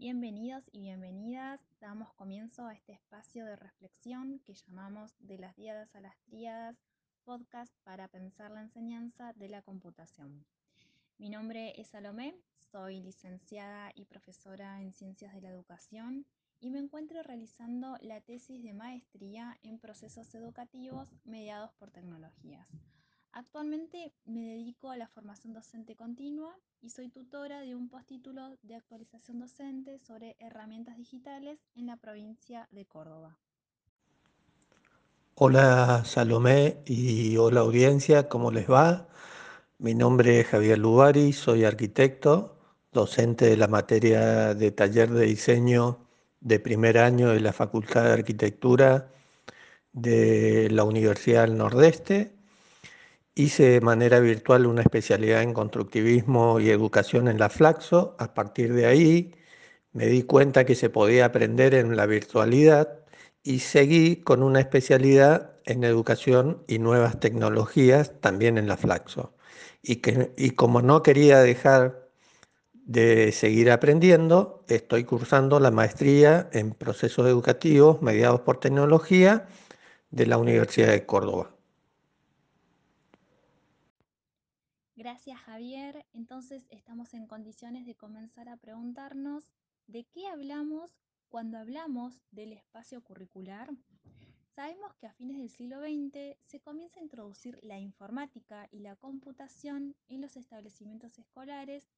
Bienvenidos y bienvenidas. Damos comienzo a este espacio de reflexión que llamamos De las Diadas a las Tríadas, podcast para pensar la enseñanza de la computación. Mi nombre es Salomé, soy licenciada y profesora en Ciencias de la Educación y me encuentro realizando la tesis de maestría en procesos educativos mediados por tecnologías. Actualmente me dedico a la formación docente continua y soy tutora de un postítulo de actualización docente sobre herramientas digitales en la provincia de Córdoba. Hola Salomé y hola audiencia, ¿cómo les va? Mi nombre es Javier Lubari, soy arquitecto, docente de la materia de taller de diseño de primer año de la Facultad de Arquitectura de la Universidad del Nordeste. Hice de manera virtual una especialidad en constructivismo y educación en la Flaxo. A partir de ahí me di cuenta que se podía aprender en la virtualidad y seguí con una especialidad en educación y nuevas tecnologías también en la Flaxo. Y, que, y como no quería dejar de seguir aprendiendo, estoy cursando la maestría en procesos educativos mediados por tecnología de la Universidad de Córdoba. Gracias Javier. Entonces estamos en condiciones de comenzar a preguntarnos de qué hablamos cuando hablamos del espacio curricular. Sabemos que a fines del siglo XX se comienza a introducir la informática y la computación en los establecimientos escolares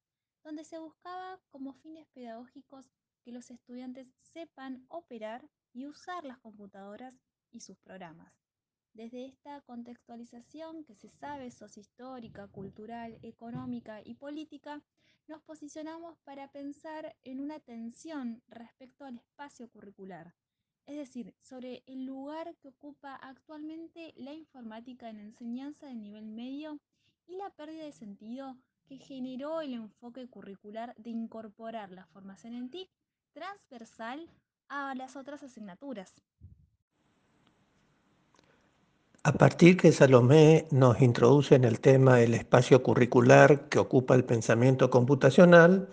donde se buscaba como fines pedagógicos que los estudiantes sepan operar y usar las computadoras y sus programas. Desde esta contextualización que se sabe sociohistórica, cultural, económica y política, nos posicionamos para pensar en una tensión respecto al espacio curricular, es decir, sobre el lugar que ocupa actualmente la informática en enseñanza de nivel medio y la pérdida de sentido que generó el enfoque curricular de incorporar la formación en TIC transversal a las otras asignaturas. A partir que Salomé nos introduce en el tema del espacio curricular que ocupa el pensamiento computacional,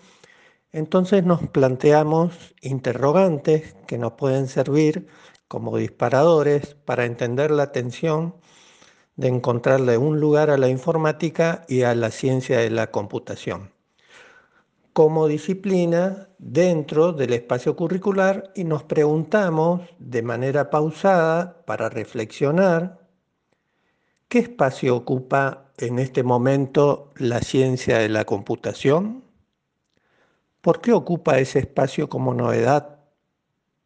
entonces nos planteamos interrogantes que nos pueden servir como disparadores para entender la tensión de encontrarle un lugar a la informática y a la ciencia de la computación como disciplina dentro del espacio curricular y nos preguntamos de manera pausada para reflexionar qué espacio ocupa en este momento la ciencia de la computación, por qué ocupa ese espacio como novedad,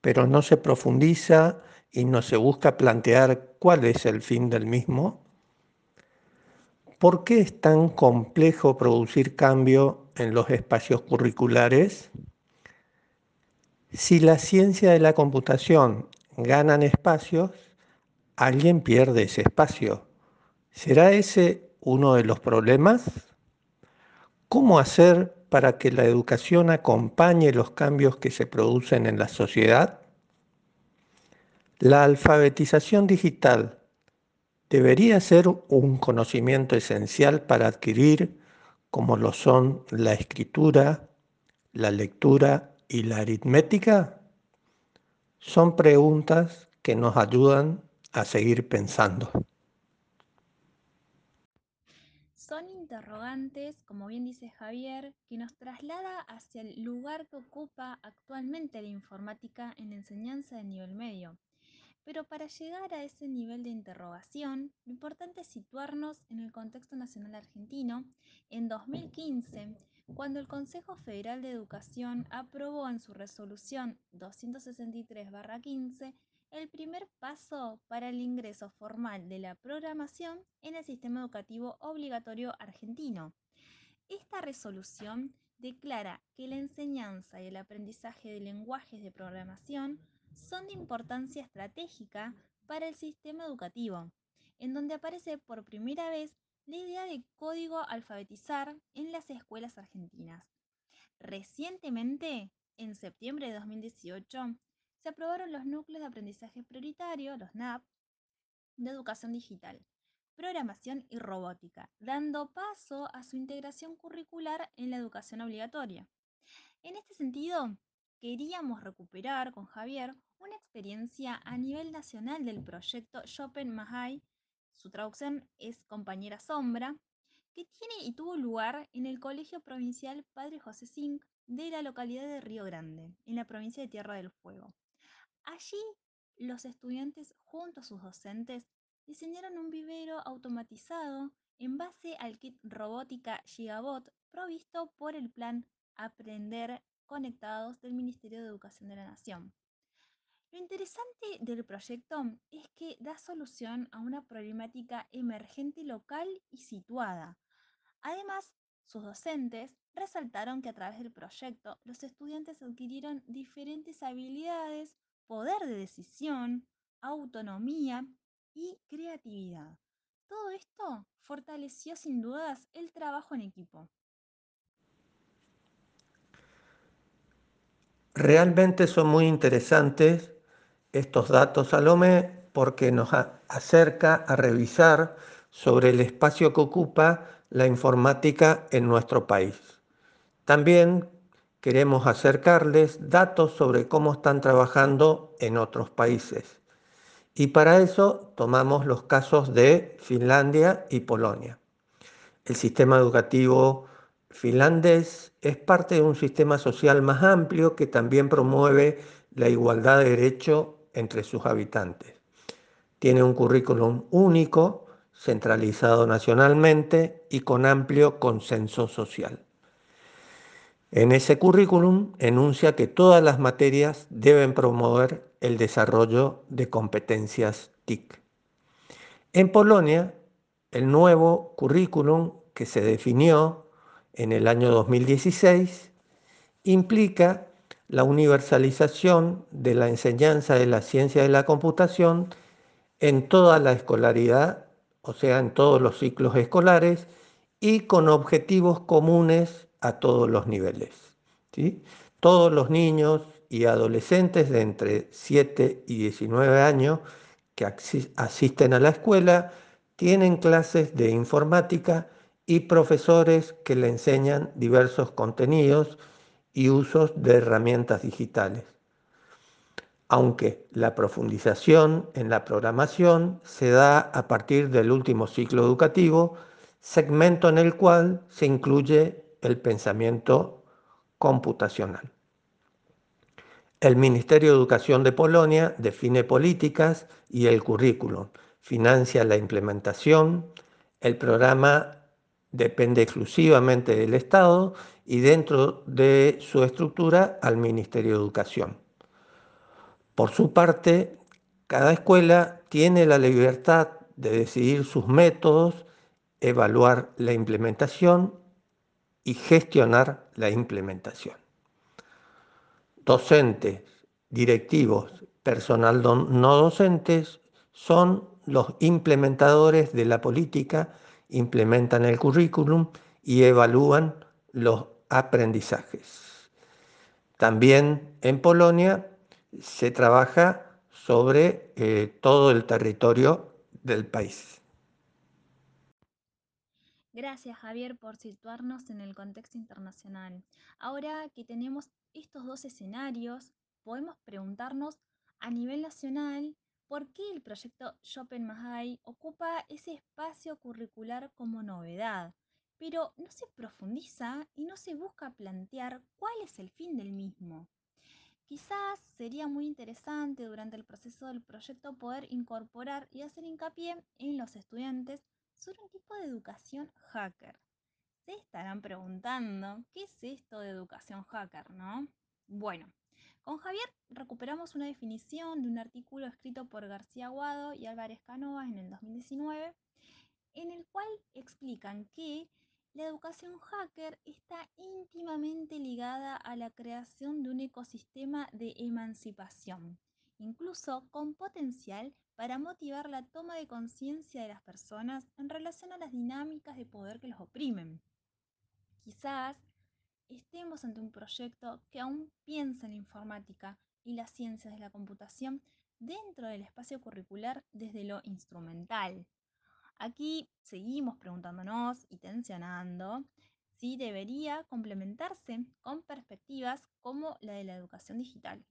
pero no se profundiza y no se busca plantear cuál es el fin del mismo. ¿Por qué es tan complejo producir cambio en los espacios curriculares? Si la ciencia de la computación ganan espacios, alguien pierde ese espacio. ¿Será ese uno de los problemas? ¿Cómo hacer para que la educación acompañe los cambios que se producen en la sociedad? La alfabetización digital debería ser un conocimiento esencial para adquirir como lo son la escritura, la lectura y la aritmética? Son preguntas que nos ayudan a seguir pensando. Son interrogantes, como bien dice Javier, que nos traslada hacia el lugar que ocupa actualmente la informática en la enseñanza de nivel medio. Pero para llegar a ese nivel de interrogación, lo importante es situarnos en el contexto nacional argentino. En 2015, cuando el Consejo Federal de Educación aprobó en su resolución 263-15 el primer paso para el ingreso formal de la programación en el sistema educativo obligatorio argentino. Esta resolución declara que la enseñanza y el aprendizaje de lenguajes de programación son de importancia estratégica para el sistema educativo, en donde aparece por primera vez la idea de código alfabetizar en las escuelas argentinas. Recientemente, en septiembre de 2018, se aprobaron los núcleos de aprendizaje prioritario, los NAP, de educación digital, programación y robótica, dando paso a su integración curricular en la educación obligatoria. En este sentido, queríamos recuperar con Javier una experiencia a nivel nacional del proyecto Chopin Mahai, su traducción es Compañera Sombra, que tiene y tuvo lugar en el Colegio Provincial Padre José Zinc de la localidad de Río Grande, en la provincia de Tierra del Fuego. Allí, los estudiantes, junto a sus docentes, diseñaron un vivero automatizado en base al kit robótica Gigabot provisto por el plan Aprender Conectados del Ministerio de Educación de la Nación. Lo interesante del proyecto es que da solución a una problemática emergente local y situada. Además, sus docentes resaltaron que a través del proyecto los estudiantes adquirieron diferentes habilidades, poder de decisión, autonomía y creatividad. Todo esto fortaleció sin dudas el trabajo en equipo. Realmente son muy interesantes estos datos, Salomé, porque nos acerca a revisar sobre el espacio que ocupa la informática en nuestro país. También queremos acercarles datos sobre cómo están trabajando en otros países. Y para eso tomamos los casos de Finlandia y Polonia. El sistema educativo finlandés es parte de un sistema social más amplio que también promueve la igualdad de derecho entre sus habitantes. Tiene un currículum único, centralizado nacionalmente y con amplio consenso social. En ese currículum enuncia que todas las materias deben promover el desarrollo de competencias TIC. En Polonia, el nuevo currículum que se definió en el año 2016 implica la universalización de la enseñanza de la ciencia de la computación en toda la escolaridad, o sea, en todos los ciclos escolares y con objetivos comunes a todos los niveles. ¿sí? Todos los niños y adolescentes de entre 7 y 19 años que asisten a la escuela tienen clases de informática y profesores que le enseñan diversos contenidos y usos de herramientas digitales. Aunque la profundización en la programación se da a partir del último ciclo educativo, segmento en el cual se incluye el pensamiento computacional. El Ministerio de Educación de Polonia define políticas y el currículum, financia la implementación, el programa depende exclusivamente del Estado y dentro de su estructura al Ministerio de Educación. Por su parte, cada escuela tiene la libertad de decidir sus métodos, evaluar la implementación y gestionar la implementación. Docentes, directivos, personal no docentes son los implementadores de la política, implementan el currículum y evalúan los aprendizajes. También en Polonia se trabaja sobre eh, todo el territorio del país. Gracias Javier por situarnos en el contexto internacional. Ahora que tenemos estos dos escenarios, podemos preguntarnos a nivel nacional por qué el proyecto Chopin Mahai ocupa ese espacio curricular como novedad, pero no se profundiza y no se busca plantear cuál es el fin del mismo. Quizás sería muy interesante durante el proceso del proyecto poder incorporar y hacer hincapié en los estudiantes sobre un tipo de educación hacker. Se estarán preguntando, ¿qué es esto de educación hacker, no? Bueno, con Javier recuperamos una definición de un artículo escrito por García Aguado y Álvarez Canovas en el 2019, en el cual explican que la educación hacker está íntimamente ligada a la creación de un ecosistema de emancipación, incluso con potencial para motivar la toma de conciencia de las personas en relación a las dinámicas de poder que los oprimen. Quizás estemos ante un proyecto que aún piensa en la informática y las ciencias de la computación dentro del espacio curricular desde lo instrumental, Aquí seguimos preguntándonos y tensionando sí debería complementarse con perspectivas como la de la educación digital.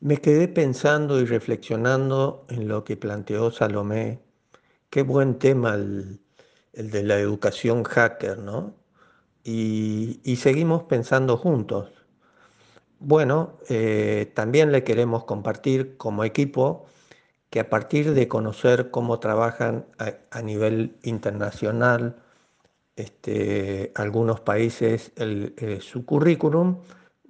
Me quedé pensando y reflexionando en lo que planteó Salomé. Qué buen tema el, de la educación hacker, ¿no? Y, seguimos pensando juntos. Bueno, eh, también le queremos compartir como equipo que a partir de conocer cómo trabajan a, a nivel internacional este, algunos países el, eh, su currículum,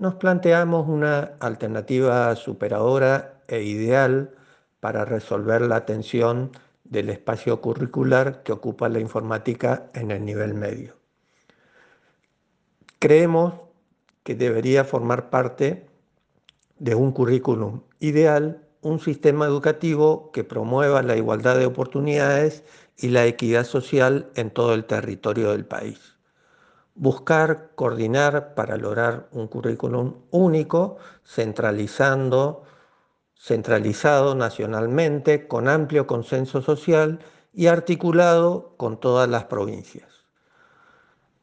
nos planteamos una alternativa superadora e ideal para resolver la tensión del espacio curricular que ocupa la informática en el nivel medio. Creemos que debería formar parte de un currículum ideal un sistema educativo que promueva la igualdad de oportunidades y la equidad social en todo el territorio del país. Buscar coordinar para lograr un currículum único, centralizado nacionalmente, con amplio consenso social y articulado con todas las provincias.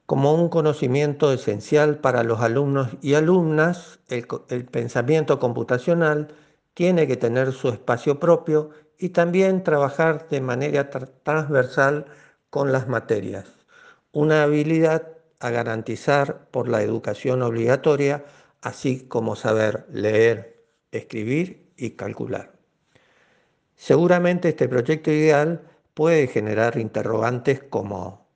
Como un conocimiento esencial para los alumnos y alumnas, el, pensamiento computacional tiene que tener su espacio propio y también trabajar de manera tra transversal con las materias, una habilidad a garantizar por la educación obligatoria, así como saber leer, escribir y calcular. Seguramente este proyecto ideal puede generar interrogantes como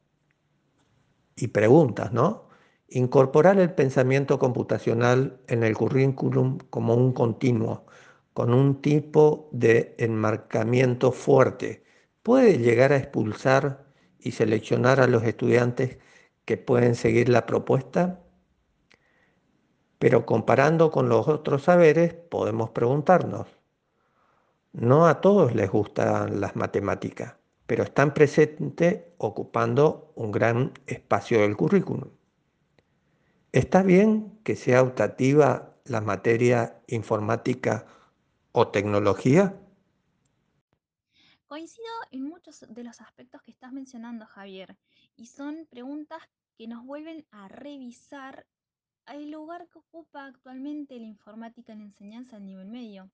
y preguntas, ¿no? Incorporar el pensamiento computacional en el currículum como un continuo, con un tipo de enmarcamiento fuerte, puede llegar a expulsar y seleccionar a los estudiantes que pueden seguir la propuesta. Pero comparando con los otros saberes, podemos preguntarnos, no a todos les gustan las matemáticas pero están presentes ocupando un gran espacio del currículum. ¿Está bien que sea optativa la materia informática o tecnología? Coincido en muchos de los aspectos que estás mencionando, Javier, y son preguntas que nos vuelven a revisar el lugar que ocupa actualmente la informática en la enseñanza a nivel medio.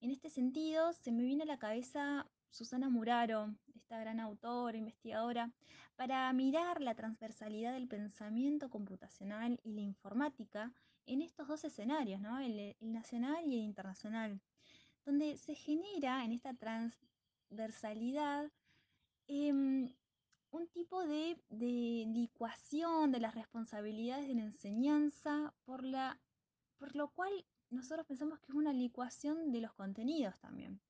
En este sentido, se me viene a la cabeza Susana Muraro, esta gran autora, investigadora, para mirar la transversalidad del pensamiento computacional y la informática en estos dos escenarios, ¿no? el, el nacional y el internacional, donde se genera en esta transversalidad eh, un tipo de, de licuación de las responsabilidades de la enseñanza, por, la, por lo cual nosotros pensamos que es una licuación de los contenidos también.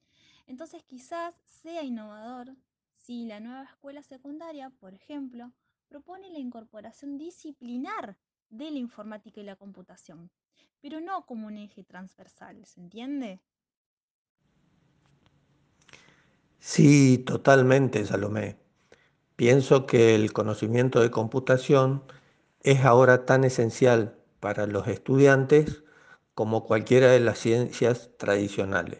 Entonces quizás sea innovador si la nueva escuela secundaria, por ejemplo, propone la incorporación disciplinar de la informática y la computación, pero no como un eje transversal, ¿se entiende? Sí, totalmente, Salomé. Pienso que el conocimiento de computación es ahora tan esencial para los estudiantes como cualquiera de las ciencias tradicionales.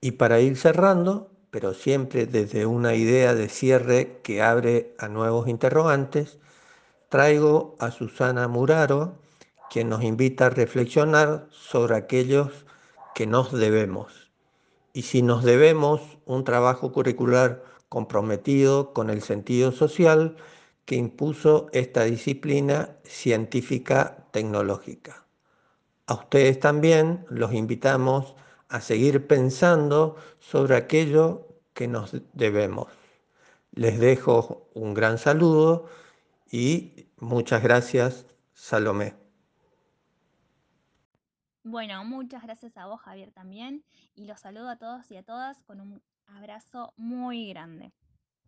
Y para ir cerrando, pero siempre desde una idea de cierre que abre a nuevos interrogantes, traigo a Susana Muraro, quien nos invita a reflexionar sobre aquellos que nos debemos. Y si nos debemos un trabajo curricular comprometido con el sentido social que impuso esta disciplina científica tecnológica. A ustedes también los invitamos a seguir pensando sobre aquello que nos debemos. Les dejo un gran saludo y muchas gracias, Salomé. Bueno, muchas gracias a vos, Javier, también. Y los saludo a todos y a todas con un abrazo muy grande.